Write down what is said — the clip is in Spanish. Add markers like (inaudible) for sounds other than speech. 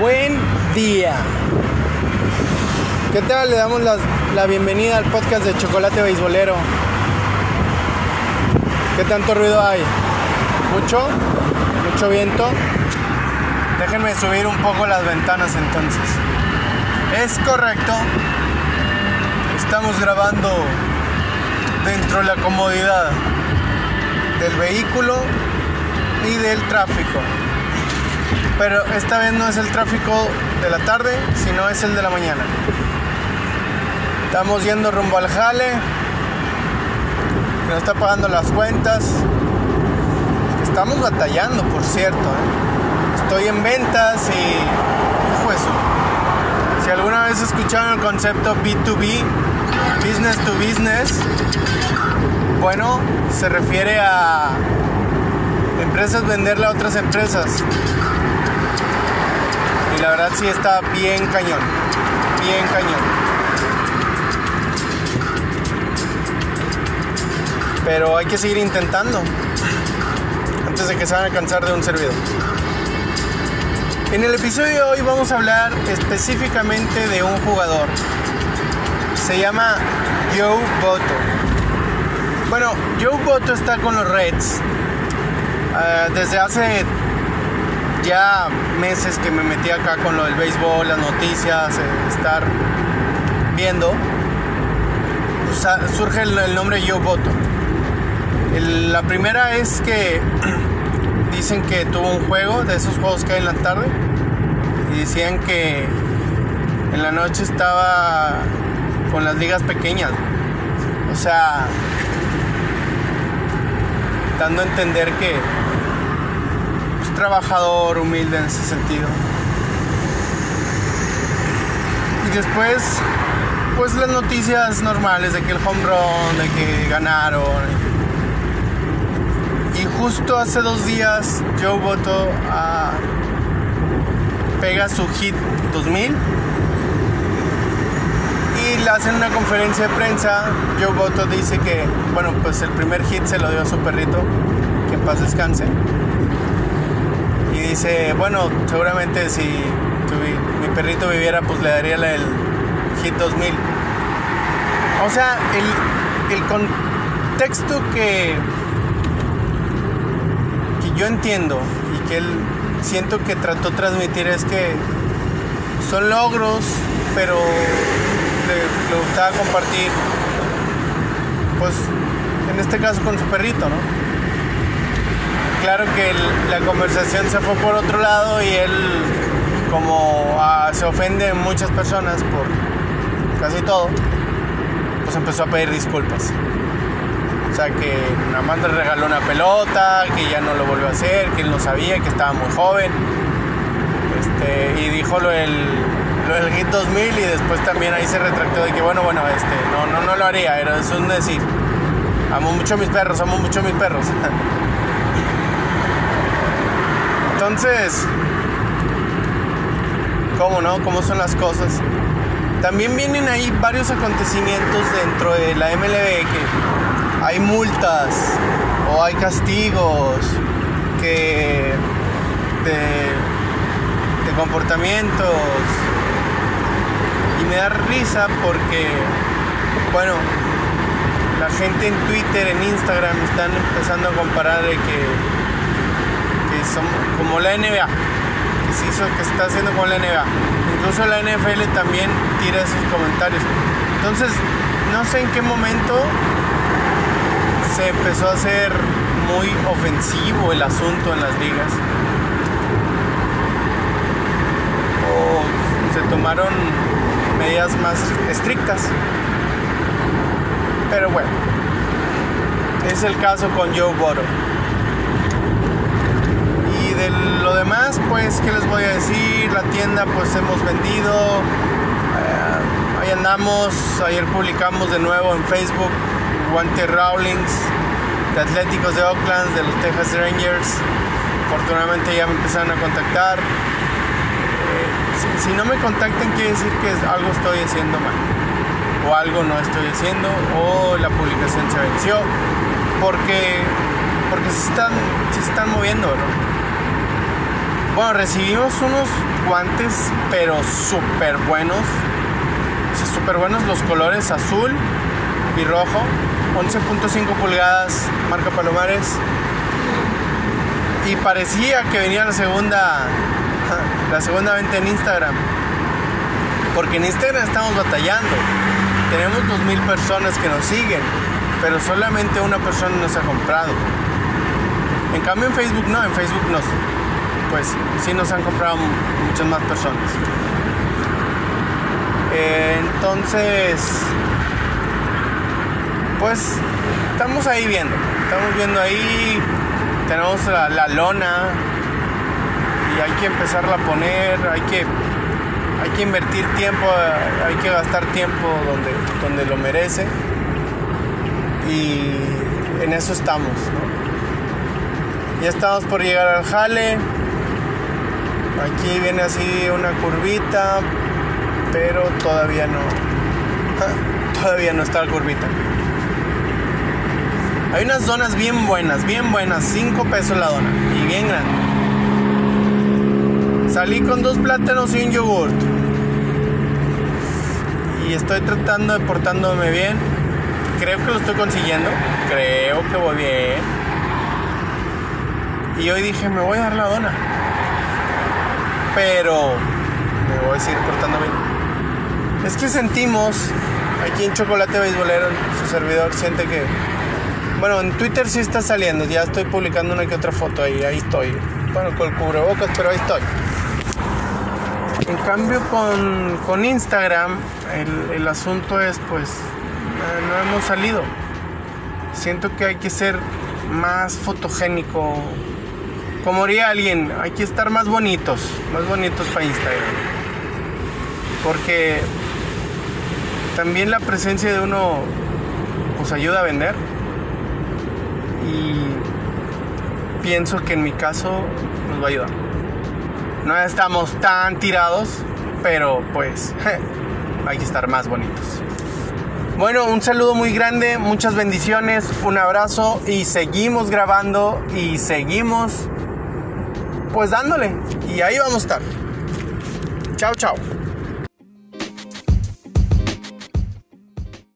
Buen día. ¿Qué tal? Le damos la, la bienvenida al podcast de Chocolate Beisbolero. ¿Qué tanto ruido hay? ¿Mucho? ¿Mucho viento? Déjenme subir un poco las ventanas entonces. Es correcto. Estamos grabando dentro de la comodidad del vehículo y del tráfico. Pero esta vez no es el tráfico de la tarde, sino es el de la mañana. Estamos yendo rumbo al jale, que nos está pagando las cuentas. Estamos batallando, por cierto. ¿eh? Estoy en ventas y. Hijo eso. Si alguna vez escucharon el concepto B2B, business to business, bueno, se refiere a empresas venderle a otras empresas. La verdad sí está bien cañón, bien cañón. Pero hay que seguir intentando antes de que se van a cansar de un servidor. En el episodio de hoy vamos a hablar específicamente de un jugador. Se llama Joe Boto. Bueno, Joe Boto está con los Reds. Uh, desde hace ya meses que me metí acá con lo del béisbol, las noticias, estar viendo, surge el, nombre Boto. El, la primera es que (clears throat) dicen que tuvo un juego de esos juegos que hay en la tarde y decían que en la noche estaba con las ligas pequeñas. O sea, dando a entender que trabajador, humilde en ese sentido. Y después, pues las noticias normales de que el home run, de que ganaron. Y justo hace dos días Joe Boto a pega su hit 2000 y le hacen una conferencia de prensa. Joe Boto dice que, bueno, pues el primer hit se lo dio a su perrito, que en paz descanse. Dice, bueno, seguramente si mi perrito viviera, pues le daría el hit 2000. O sea, el, el contexto que, que yo entiendo y que él siento que trató de transmitir es que son logros, pero le, gustaba compartir, pues en este caso con su perrito, ¿no? Claro que la conversación se fue por otro lado y él, como uh, se ofende muchas personas por casi todo, pues empezó a pedir disculpas. O sea, que nada más le regaló una pelota, que ya no lo volvió a hacer, que él no sabía, que estaba muy joven. Este, y dijo lo del, lo del Hit 2000 y después también ahí se retractó de que, bueno, bueno, este, no, no, no lo haría, era es un decir. Amo mucho a mis perros, amo mucho a mis perros. (laughs) Entonces, ¿cómo no? ¿Cómo son las cosas? También vienen ahí varios acontecimientos dentro de la MLB que hay multas o hay castigos que de, de comportamientos y me da risa porque bueno la gente en Twitter en Instagram están empezando a comparar de que, como la NBA que se hizo que está haciendo con la NBA incluso la NFL también tira esos comentarios entonces no sé en qué momento se empezó a hacer muy ofensivo el asunto en las ligas. O se tomaron medidas más estrictas. Pero bueno, es el caso con Joe Boro. Y de lo demás, pues, ¿qué les voy a decir? La tienda, pues, hemos vendido. Eh, ahí andamos. Ayer publicamos de nuevo en Facebook Guante Rawlings de Atléticos de Oakland, de los Texas Rangers. Afortunadamente ya me empezaron a contactar. Eh, si, no me contactan quiere decir que algo estoy haciendo mal. O algo no estoy haciendo. O la publicación se venció. Porque, porque se, están, se están moviendo, ¿no? Bueno, recibimos unos guantes, pero súper buenos. O súper buenos los colores azul y rojo. 11.5 pulgadas, marca Palomares. Y parecía que venía la segunda, (laughs) la segunda venta en Instagram. Porque en Instagram estamos batallando. Tenemos 2.000 personas que nos siguen, pero solamente una persona nos ha comprado. En cambio en Facebook no, en Facebook nos, pues sí nos han comprado muchas más personas. entonces, pues estamos ahí viendo, estamos viendo ahí, tenemos la, la lona y hay que empezarla a poner, hay que hay que invertir tiempo, hay que gastar tiempo donde, donde lo merece. Y en eso estamos. Ya estamos por llegar al jale. Aquí viene así una curvita, pero todavía no. (laughs) Todavía no está la curvita. Hay unas donas bien buenas, bien buenas, 5 pesos la dona y bien grande. Salí con dos plátanos y un yogurt. Y estoy tratando de portándome bien. Creo que lo estoy consiguiendo. Creo que voy bien. Y hoy dije, me voy a dar la dona. Pero me voy a seguir portando bien. Es que sentimos, aquí en Chocolate Beisbolero, su servidor siente que... Bueno, en Twitter sí está saliendo. Ya estoy publicando una que otra foto ahí. Ahí estoy. Bueno, con el cubrebocas, pero ahí estoy. En cambio con, Instagram el, asunto es pues no hemos salido. Siento que hay que ser más fotogénico. Como diría alguien, hay que estar más bonitos, más bonitos para Instagram. Porque también la presencia de uno pues ayuda a vender. Y pienso que en mi caso nos va a ayudar. No estamos tan tirados, pero pues (laughs) hay que estar más bonitos. Bueno, un saludo muy grande, muchas bendiciones, un abrazo y seguimos grabando y seguimos pues dándole. Y ahí vamos a estar. Chao, chao.